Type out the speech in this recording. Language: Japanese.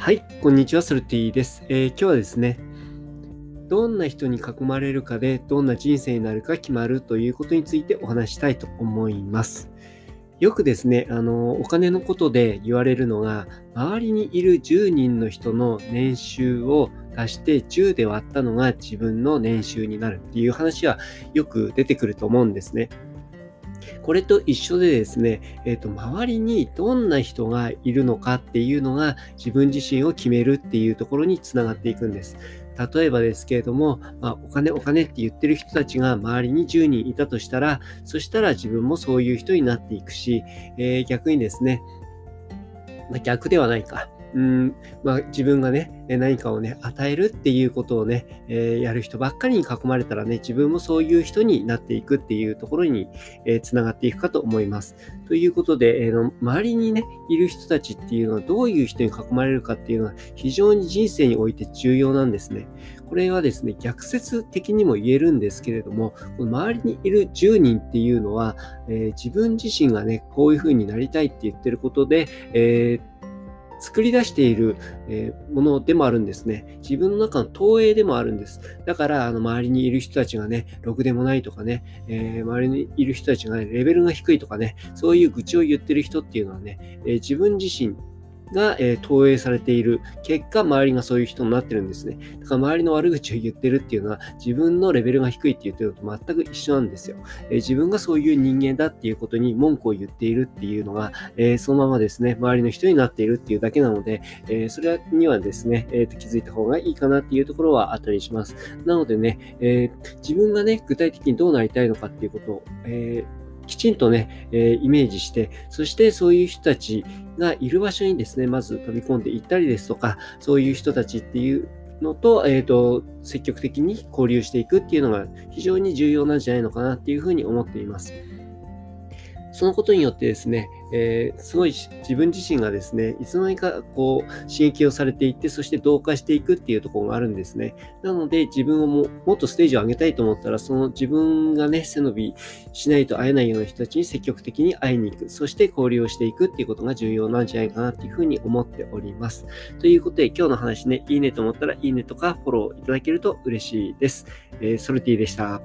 はい、こんにちは、ソルティです、えー、今日はですね、どんな人に囲まれるかでどんな人生になるか決まるということについてお話したいと思います。よくですね、あの、お金のことで言われるのが、周りにいる10人の人の年収を足して10で割ったのが自分の年収になるっていう話はよく出てくると思うんですね。これと一緒でですね、えっ、ー、と、周りにどんな人がいるのかっていうのが自分自身を決めるっていうところにつながっていくんです。例えばですけれども、まあ、お金お金って言ってる人たちが周りに10人いたとしたら、そしたら自分もそういう人になっていくし、えー、逆にですね、まあ、逆ではないか。うん、まあ、自分がね、何かをね、与えるっていうことをね、えー、やる人ばっかりに囲まれたらね、自分もそういう人になっていくっていうところに、えー、つながっていくかと思います。ということで、えー、周りにね、いる人たちっていうのはどういう人に囲まれるかっていうのは非常に人生において重要なんですね。これはですね、逆説的にも言えるんですけれども、この周りにいる10人っていうのは、え自分自身がね、こういう風になりたいって言ってることで、えー作り出している、えものでもあるんですね。自分の中の投影でもあるんです。だから、あの、周りにいる人たちがね、ろくでもないとかね、えー、周りにいる人たちがね、レベルが低いとかね、そういう愚痴を言ってる人っていうのはね、え、自分自身が、えー、投影されている結果、周りがそういう人になってるんですね。だから周りの悪口を言ってるっていうのは、自分のレベルが低いって言ってるのと全く一緒なんですよ。えー、自分がそういう人間だっていうことに文句を言っているっていうのが、えー、そのままですね、周りの人になっているっていうだけなので、えそれにはですね、えーと、気づいた方がいいかなっていうところはあったりします。なのでね、え自分がね、具体的にどうなりたいのかっていうことを、えーきちんとね、えー、イメージして、そしてそういう人たちがいる場所にですね、まず飛び込んでいったりですとか、そういう人たちっていうのと、えっ、ー、と、積極的に交流していくっていうのが非常に重要なんじゃないのかなっていうふうに思っています。そのことによってですね、えー、すごい自分自身がですね、いつの間にかこう刺激をされていって、そして同化していくっていうところがあるんですね。なので自分をももっとステージを上げたいと思ったら、その自分がね、背伸びしないと会えないような人たちに積極的に会いに行く、そして交流をしていくっていうことが重要なんじゃないかなっていうふうに思っております。ということで今日の話ね、いいねと思ったらいいねとかフォローいただけると嬉しいです。えー、ソルティでした。